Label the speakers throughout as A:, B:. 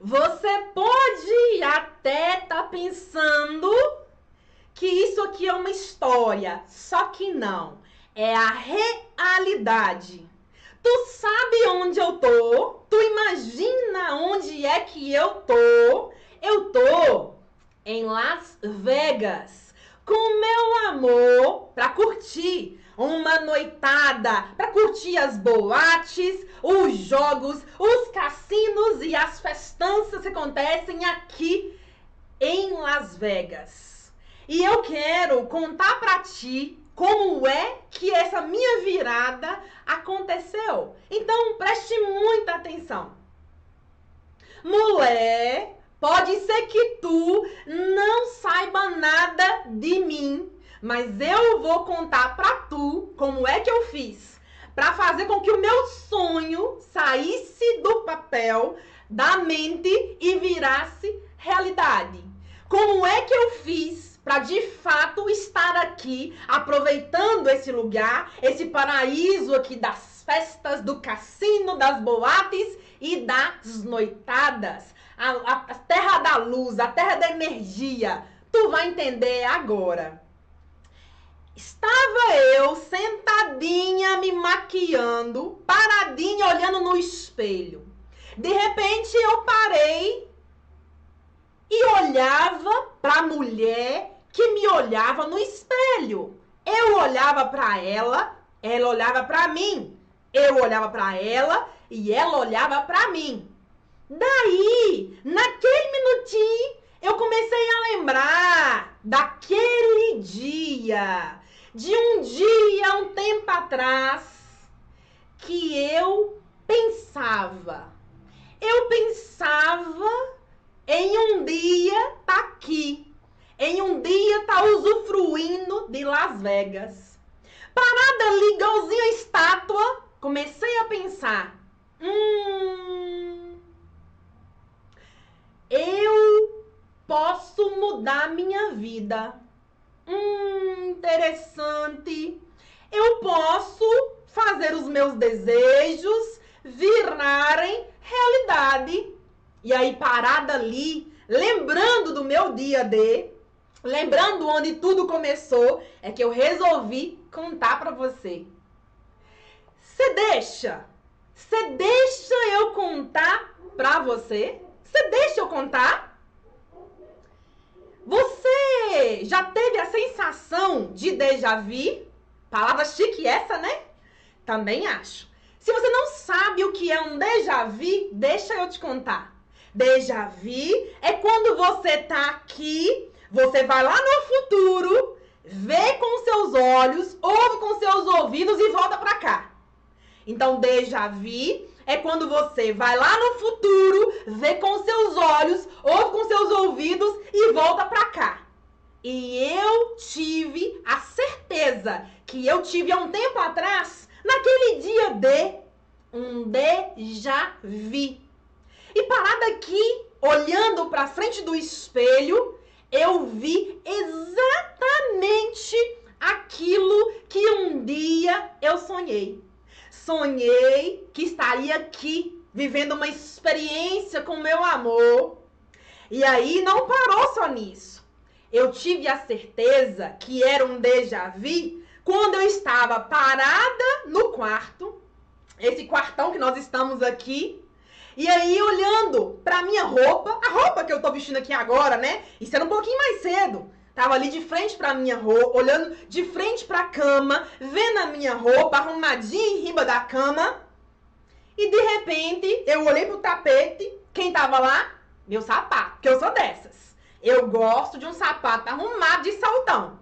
A: Você pode até estar tá pensando que isso aqui é uma história, só que não. É a realidade. Tu sabe onde eu tô? Tu imagina onde é que eu tô? Eu tô em Las Vegas com meu amor para curtir uma noitada, para curtir as boates, os jogos, os cassinos e as festanças que acontecem aqui em Las Vegas. E eu quero contar para ti como é que essa minha virada aconteceu. Então preste muita atenção. Mulher, pode ser que tu não saiba nada de mim, mas eu vou contar para tu como é que eu fiz para fazer com que o meu sonho saísse do papel, da mente e virasse realidade. Como é que eu fiz para de fato estar aqui, aproveitando esse lugar, esse paraíso aqui das festas, do cassino, das boates e das noitadas. A, a, a terra da luz, a terra da energia. Tu vai entender agora. Eu sentadinha me maquiando, paradinha olhando no espelho. De repente eu parei e olhava para a mulher que me olhava no espelho. Eu olhava para ela, ela olhava para mim. Eu olhava para ela e ela olhava para mim. Daí, naquele minutinho, eu comecei a lembrar daquele dia, de um dia, um tempo atrás, que eu pensava. Eu pensava em um dia tá aqui em um dia tá usufruindo de Las Vegas. Parada ali, igualzinho a estátua, comecei a pensar: hum. Eu posso mudar minha vida. Hum, interessante. Eu posso fazer os meus desejos virarem realidade. E aí, parada ali, lembrando do meu dia de Lembrando onde tudo começou, é que eu resolvi contar para você. Você deixa? Você deixa eu contar para você? Você deixa eu contar? Já teve a sensação de déjà vu? Palavra chique essa, né? Também acho. Se você não sabe o que é um déjà vu, deixa eu te contar. Déjà vu é quando você tá aqui você vai lá no futuro, vê com seus olhos, ouve com seus ouvidos e volta para cá. Então, déjà vu é quando você vai lá no futuro, vê com seus olhos, ouve com seus ouvidos e volta para cá. E eu tive a certeza que eu tive há um tempo atrás, naquele dia de um déjà vu. E parada aqui, olhando para frente do espelho, eu vi exatamente aquilo que um dia eu sonhei. Sonhei que estaria aqui vivendo uma experiência com meu amor. E aí não parou só nisso. Eu tive a certeza que era um déjà vu quando eu estava parada no quarto, esse quartão que nós estamos aqui, e aí, olhando pra minha roupa, a roupa que eu tô vestindo aqui agora, né? Isso era um pouquinho mais cedo. Tava ali de frente pra minha roupa, olhando de frente pra cama, vendo a minha roupa arrumadinha em riba da cama. E de repente, eu olhei pro tapete. Quem tava lá? Meu sapato, que eu sou dessas. Eu gosto de um sapato arrumado de saltão.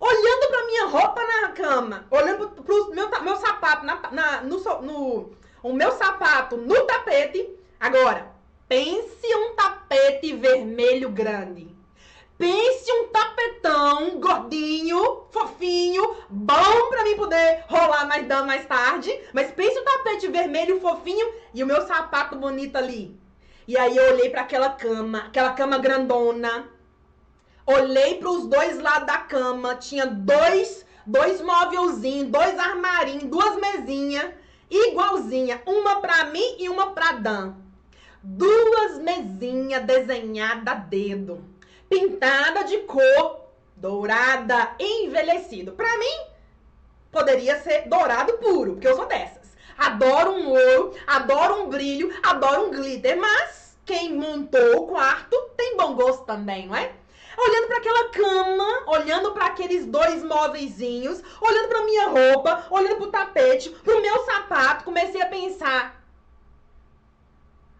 A: Olhando pra minha roupa na cama, olhando pro, meu, meu sapato na, na no, no o meu sapato no tapete. Agora, pense um tapete vermelho grande. Pense um tapetão gordinho, fofinho, bom para mim poder rolar mais dando mais tarde. Mas pense um tapete vermelho fofinho e o meu sapato bonito ali. E aí eu olhei para aquela cama, aquela cama grandona. Olhei para os dois lados da cama, tinha dois, dois móvelzinhos, dois armarinhos, duas mesinhas igualzinha, uma para mim e uma para Dan. duas mesinhas desenhadas a dedo, pintada de cor dourada, envelhecido. Para mim, poderia ser dourado puro, porque eu sou dessas. Adoro um ouro, adoro um brilho, adoro um glitter, mas quem montou o quarto tem bom gosto também, não é? Olhando para aquela cama, olhando para aqueles dois móveisinhos, olhando para minha roupa, olhando para o tapete, para o meu sapato, comecei a pensar: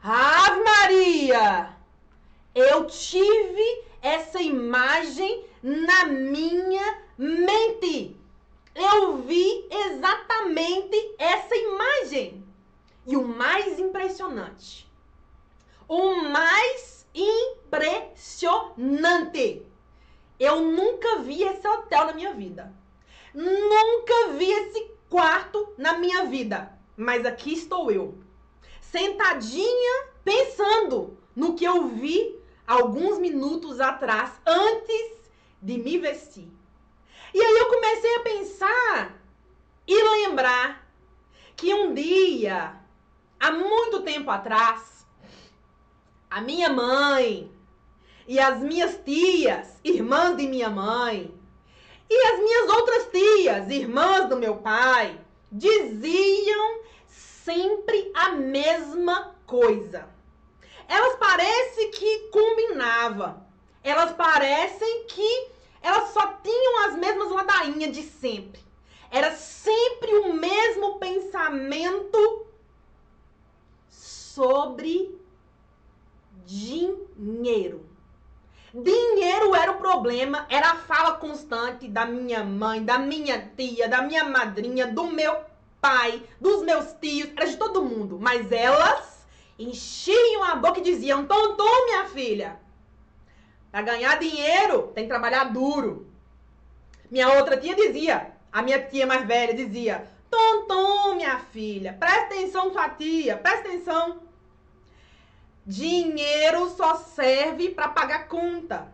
A: Ave Maria! Eu tive essa imagem na minha mente. Eu vi exatamente essa imagem. E o mais impressionante, o mais impressionante, eu nunca vi esse hotel na minha vida. Nunca vi esse quarto na minha vida. Mas aqui estou eu, sentadinha, pensando no que eu vi alguns minutos atrás, antes de me vestir. E aí eu comecei a pensar e lembrar que um dia, há muito tempo atrás, a minha mãe e as minhas tias, irmãs de minha mãe, e as minhas outras tias, irmãs do meu pai, diziam sempre a mesma coisa. Elas parecem que combinava. Elas parecem que elas só tinham as mesmas ladainhas de sempre. Era sempre o mesmo pensamento sobre dinheiro. Dinheiro era o problema, era a fala constante da minha mãe, da minha tia, da minha madrinha, do meu pai, dos meus tios, era de todo mundo. Mas elas enchiam a boca e diziam: Tonton, minha filha, para ganhar dinheiro, tem que trabalhar duro. Minha outra tia dizia, a minha tia mais velha dizia: Tonton, minha filha, presta atenção, sua tia, presta atenção. Dinheiro só serve para pagar conta.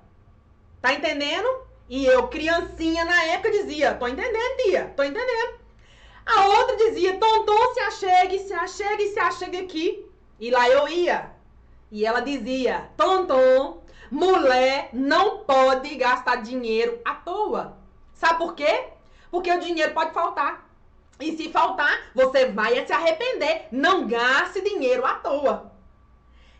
A: Tá entendendo? E eu, criancinha na época, dizia: Tô entendendo, tia, tô entendendo. A outra dizia: Tonton, se achegue, se achegue, se achegue aqui. E lá eu ia. E ela dizia: Tonton, Mulher não pode gastar dinheiro à toa. Sabe por quê? Porque o dinheiro pode faltar. E se faltar, você vai se arrepender. Não gaste dinheiro à toa.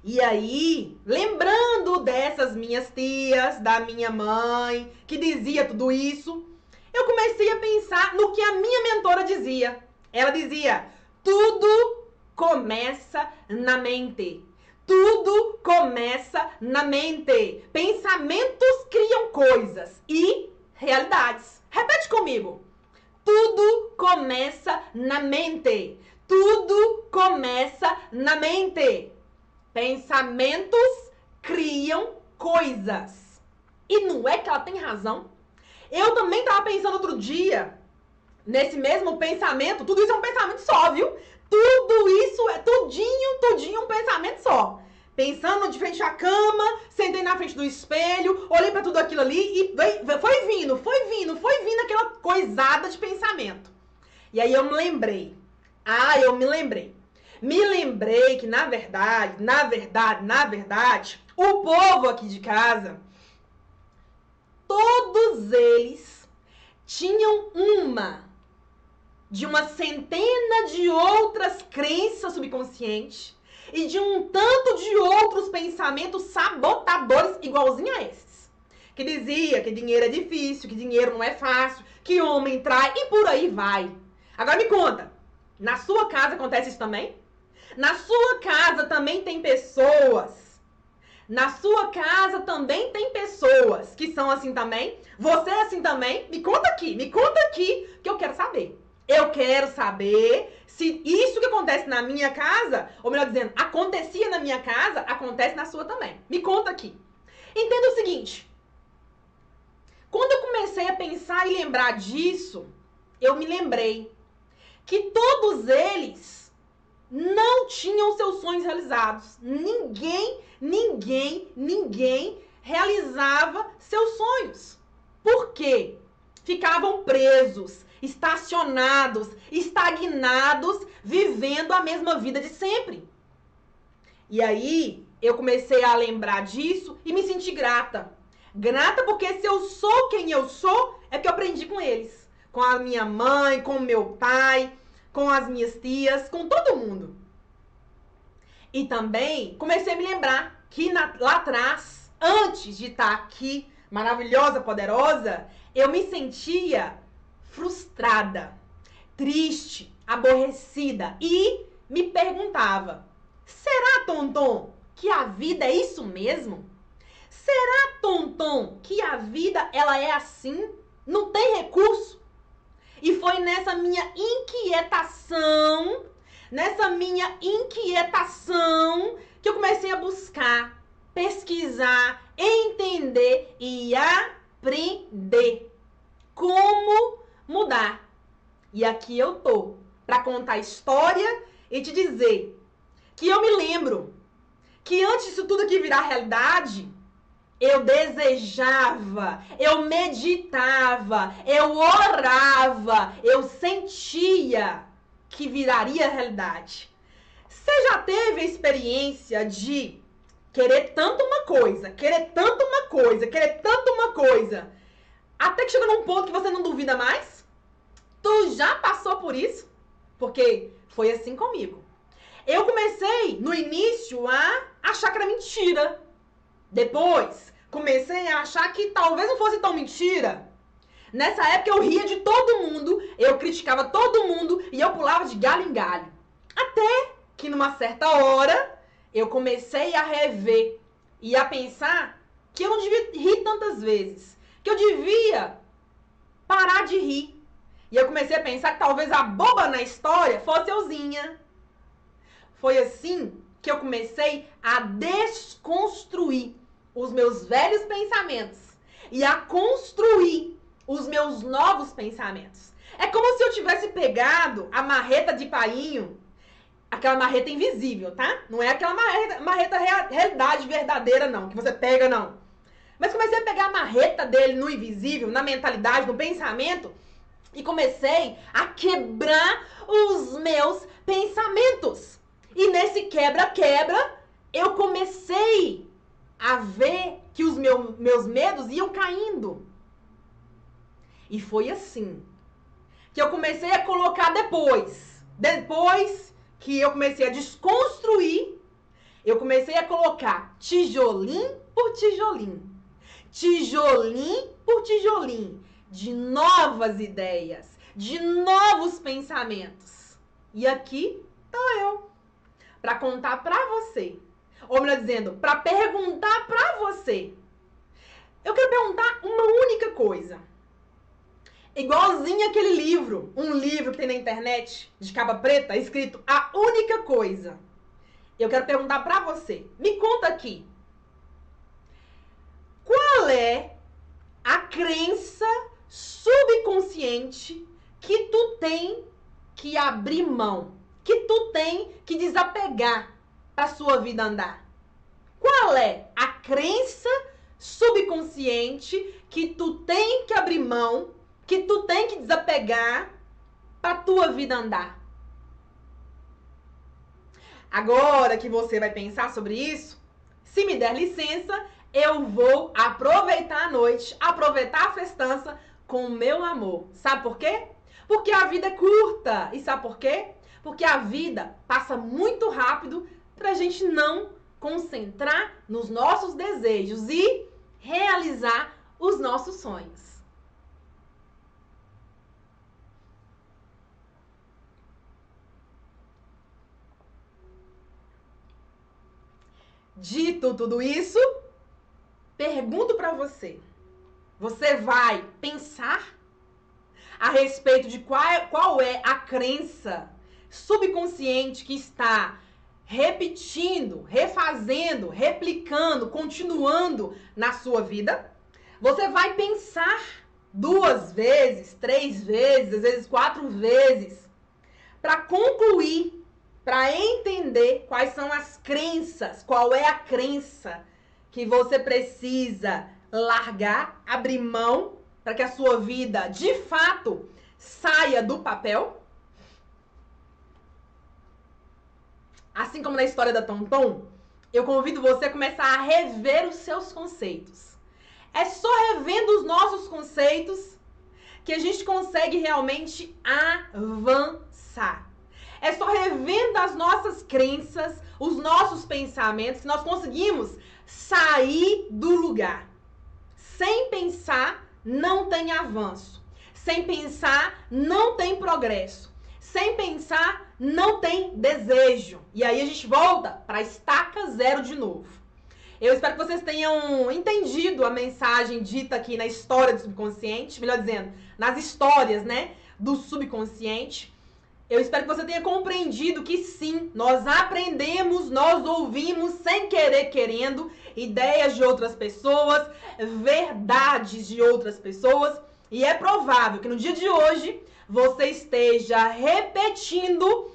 A: E aí, lembrando dessas minhas tias, da minha mãe, que dizia tudo isso, eu comecei a pensar no que a minha mentora dizia. Ela dizia: tudo começa na mente. Tudo começa na mente. Pensamentos criam coisas e realidades. Repete comigo. Tudo começa na mente. Tudo começa na mente. Pensamentos criam coisas. E não é que ela tem razão? Eu também estava pensando outro dia, nesse mesmo pensamento, tudo isso é um pensamento só, viu? Tudo isso é tudinho, tudinho um pensamento só. Pensando de frente à cama, sentei na frente do espelho, olhei para tudo aquilo ali e foi vindo, foi vindo, foi vindo aquela coisada de pensamento. E aí eu me lembrei. Ah, eu me lembrei. Me lembrei que na verdade, na verdade, na verdade, o povo aqui de casa, todos eles tinham uma de uma centena de outras crenças subconscientes e de um tanto de outros pensamentos sabotadores igualzinho a esses. Que dizia que dinheiro é difícil, que dinheiro não é fácil, que homem trai e por aí vai. Agora me conta, na sua casa acontece isso também? Na sua casa também tem pessoas na sua casa também tem pessoas que são assim também? Você é assim também? Me conta aqui, me conta aqui que eu quero saber. Eu quero saber se isso que acontece na minha casa, ou melhor dizendo, acontecia na minha casa, acontece na sua também. Me conta aqui. Entenda o seguinte: quando eu comecei a pensar e lembrar disso, eu me lembrei que todos eles não tinham seus sonhos realizados. Ninguém, ninguém, ninguém realizava seus sonhos. Por quê? Ficavam presos estacionados, estagnados, vivendo a mesma vida de sempre. E aí eu comecei a lembrar disso e me senti grata. Grata porque se eu sou quem eu sou, é que eu aprendi com eles. Com a minha mãe, com meu pai, com as minhas tias, com todo mundo. E também comecei a me lembrar que na, lá atrás, antes de estar aqui, maravilhosa, poderosa, eu me sentia frustrada, triste, aborrecida e me perguntava: será, Tonton, que a vida é isso mesmo? Será, Tonton, que a vida ela é assim? Não tem recurso? E foi nessa minha inquietação, nessa minha inquietação que eu comecei a buscar, pesquisar, entender e aprender como mudar. E aqui eu tô para contar a história e te dizer que eu me lembro que antes disso tudo aqui virar realidade, eu desejava, eu meditava, eu orava, eu sentia que viraria realidade. Você já teve a experiência de querer tanto uma coisa, querer tanto uma coisa, querer tanto uma coisa, até que chega num ponto que você não duvida mais? Tu já passou por isso? Porque foi assim comigo. Eu comecei no início a achar que era mentira. Depois, comecei a achar que talvez não fosse tão mentira. Nessa época eu ria de todo mundo, eu criticava todo mundo e eu pulava de galho em galho. Até que numa certa hora eu comecei a rever e a pensar que eu não devia rir tantas vezes, que eu devia parar de rir. E eu comecei a pensar que talvez a boba na história fosse euzinha. Foi assim que eu comecei a desconstruir os meus velhos pensamentos e a construir os meus novos pensamentos. É como se eu tivesse pegado a marreta de painho, aquela marreta invisível, tá? Não é aquela marreta, marreta realidade verdadeira, não, que você pega, não. Mas comecei a pegar a marreta dele no invisível, na mentalidade, no pensamento, e comecei a quebrar os meus pensamentos. E nesse quebra-quebra, eu comecei a ver que os meu, meus medos iam caindo. E foi assim que eu comecei a colocar depois. Depois que eu comecei a desconstruir, eu comecei a colocar tijolinho por tijolinho. Tijolinho por tijolinho. De novas ideias, de novos pensamentos. E aqui tô eu para contar para você. Ou melhor dizendo, para perguntar para você. Eu quero perguntar uma única coisa. Igualzinho aquele livro, um livro que tem na internet, de capa preta, escrito A Única Coisa. Eu quero perguntar para você. Me conta aqui. Qual é a crença subconsciente que tu tem que abrir mão? que tu tem que desapegar para sua vida andar? Qual é a crença subconsciente que tu tem que abrir mão, que tu tem que desapegar para tua vida andar? Agora que você vai pensar sobre isso, se me der licença, eu vou aproveitar a noite, aproveitar a festança com o meu amor. Sabe por quê? Porque a vida é curta. E sabe por quê? Porque a vida passa muito rápido para a gente não concentrar nos nossos desejos e realizar os nossos sonhos. Dito tudo isso, pergunto para você: você vai pensar a respeito de qual é, qual é a crença subconsciente que está repetindo, refazendo, replicando, continuando na sua vida, você vai pensar duas vezes, três vezes, às vezes quatro vezes, para concluir, para entender quais são as crenças, qual é a crença que você precisa largar, abrir mão, para que a sua vida de fato saia do papel Assim como na história da Tonton, eu convido você a começar a rever os seus conceitos. É só revendo os nossos conceitos que a gente consegue realmente avançar. É só revendo as nossas crenças, os nossos pensamentos, que nós conseguimos sair do lugar. Sem pensar, não tem avanço. Sem pensar, não tem progresso. Sem pensar, não tem desejo. E aí a gente volta para estaca zero de novo. Eu espero que vocês tenham entendido a mensagem dita aqui na história do subconsciente, melhor dizendo, nas histórias, né, do subconsciente. Eu espero que você tenha compreendido que sim, nós aprendemos, nós ouvimos sem querer querendo ideias de outras pessoas, verdades de outras pessoas, e é provável que no dia de hoje você esteja repetindo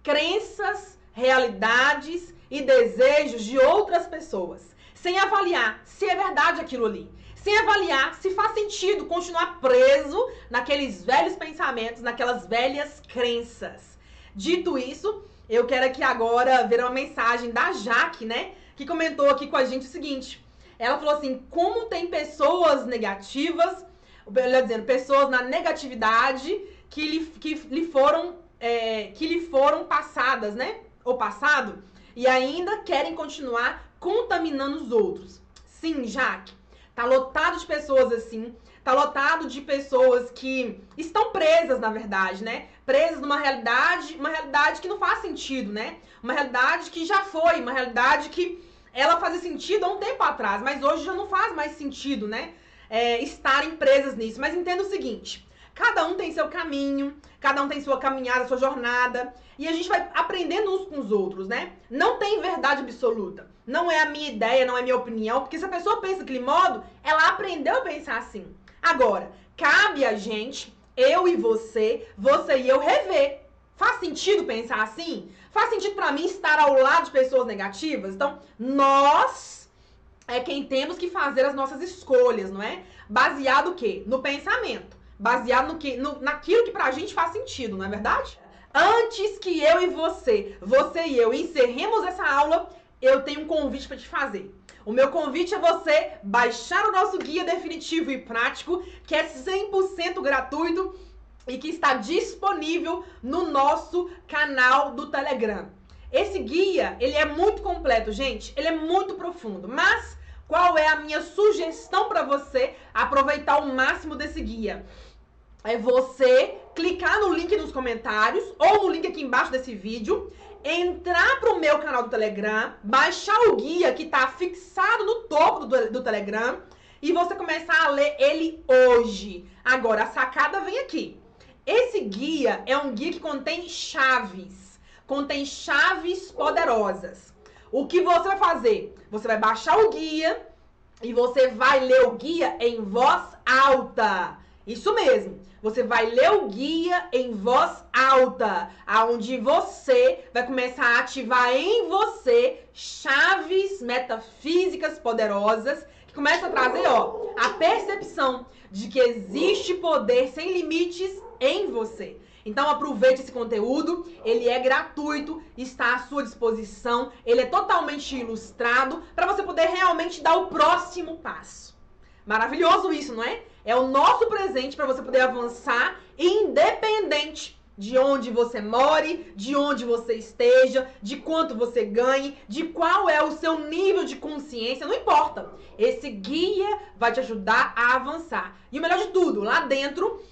A: crenças, realidades e desejos de outras pessoas, sem avaliar se é verdade aquilo ali sem avaliar se faz sentido continuar preso naqueles velhos pensamentos, naquelas velhas crenças. Dito isso, eu quero aqui agora ver uma mensagem da Jaque, né? Que comentou aqui com a gente o seguinte. Ela falou assim: como tem pessoas negativas, melhor dizendo, pessoas na negatividade que lhe, que lhe foram é, que lhe foram passadas, né? Ou passado, e ainda querem continuar contaminando os outros. Sim, Jaque. Tá lotado de pessoas assim. Tá lotado de pessoas que estão presas, na verdade, né? Presas numa realidade, uma realidade que não faz sentido, né? Uma realidade que já foi, uma realidade que ela fazia sentido há um tempo atrás, mas hoje já não faz mais sentido, né? É, estarem presas nisso. Mas entenda o seguinte: cada um tem seu caminho, cada um tem sua caminhada, sua jornada. E a gente vai aprendendo uns com os outros, né? Não tem verdade absoluta. Não é a minha ideia, não é a minha opinião, porque se a pessoa pensa daquele modo, ela aprendeu a pensar assim. Agora, cabe a gente, eu e você, você e eu, rever. Faz sentido pensar assim? Faz sentido para mim estar ao lado de pessoas negativas? Então, nós é quem temos que fazer as nossas escolhas, não é? Baseado o quê? No pensamento. Baseado no que, no, naquilo que pra gente faz sentido, não é verdade? Antes que eu e você, você e eu, encerremos essa aula, eu tenho um convite para te fazer. O meu convite é você baixar o nosso guia definitivo e prático, que é 100% gratuito e que está disponível no nosso canal do Telegram. Esse guia, ele é muito completo, gente, ele é muito profundo, mas qual é a minha sugestão para você aproveitar o máximo desse guia? É você clicar no link nos comentários ou no link aqui embaixo desse vídeo, entrar pro meu canal do Telegram, baixar o guia que tá fixado no topo do, do Telegram e você começar a ler ele hoje. Agora, a sacada vem aqui. Esse guia é um guia que contém chaves, contém chaves poderosas. O que você vai fazer? Você vai baixar o guia e você vai ler o guia em voz alta. Isso mesmo. Você vai ler o guia em voz alta, aonde você vai começar a ativar em você chaves metafísicas poderosas que começam a trazer, ó, a percepção de que existe poder sem limites em você. Então aproveite esse conteúdo, ele é gratuito, está à sua disposição, ele é totalmente ilustrado para você poder realmente dar o próximo passo. Maravilhoso isso, não é? É o nosso presente para você poder avançar independente de onde você more, de onde você esteja, de quanto você ganhe, de qual é o seu nível de consciência, não importa. Esse guia vai te ajudar a avançar. E o melhor de tudo, lá dentro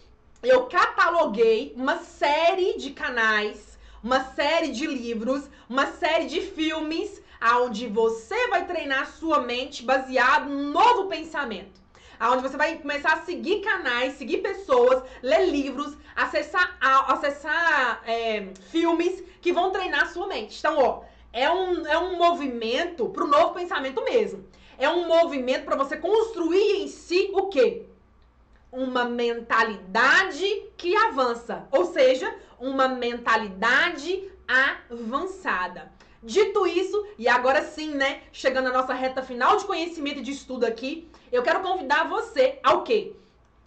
A: eu cataloguei uma série de canais, uma série de livros, uma série de filmes aonde você vai treinar sua mente baseado num novo pensamento. Aonde você vai começar a seguir canais, seguir pessoas, ler livros, acessar, acessar é, filmes que vão treinar sua mente. Então, ó, é um, é um movimento pro novo pensamento mesmo. É um movimento para você construir em si o quê? Uma mentalidade que avança, ou seja, uma mentalidade avançada. Dito isso, e agora sim, né, chegando à nossa reta final de conhecimento e de estudo aqui, eu quero convidar você ao quê?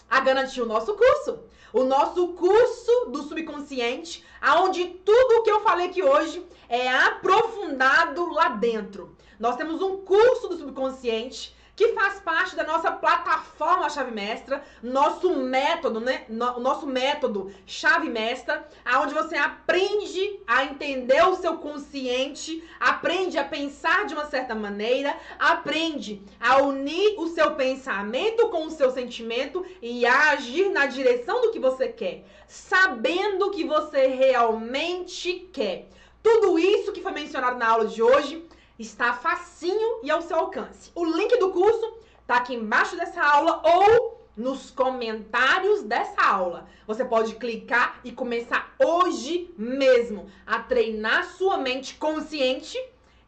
A: a garantir o nosso curso. O nosso curso do subconsciente, aonde tudo o que eu falei aqui hoje é aprofundado lá dentro. Nós temos um curso do subconsciente que faz parte da nossa plataforma Chave Mestra, nosso método, né? No, nosso método Chave Mestra, aonde você aprende a entender o seu consciente, aprende a pensar de uma certa maneira, aprende a unir o seu pensamento com o seu sentimento e a agir na direção do que você quer, sabendo o que você realmente quer. Tudo isso que foi mencionado na aula de hoje está facinho e ao seu alcance. O link do curso está aqui embaixo dessa aula ou nos comentários dessa aula. Você pode clicar e começar hoje mesmo a treinar sua mente consciente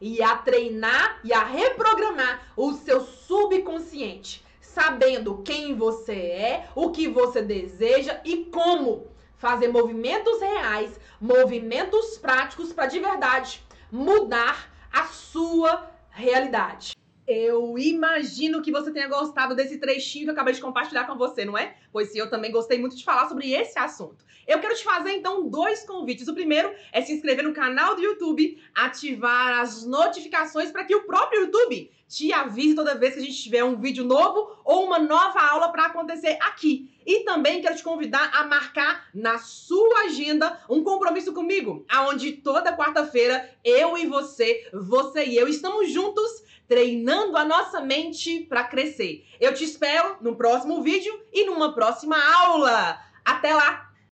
A: e a treinar e a reprogramar o seu subconsciente, sabendo quem você é, o que você deseja e como fazer movimentos reais, movimentos práticos para de verdade mudar a sua realidade. Eu imagino que você tenha gostado desse trechinho que eu acabei de compartilhar com você, não é? Pois eu também gostei muito de falar sobre esse assunto. Eu quero te fazer então dois convites. O primeiro é se inscrever no canal do YouTube, ativar as notificações para que o próprio YouTube te avise toda vez que a gente tiver um vídeo novo ou uma nova aula para acontecer aqui. E também quero te convidar a marcar na sua agenda um compromisso comigo, aonde toda quarta-feira eu e você, você e eu estamos juntos treinando a nossa mente para crescer. Eu te espero no próximo vídeo e numa próxima aula. Até lá!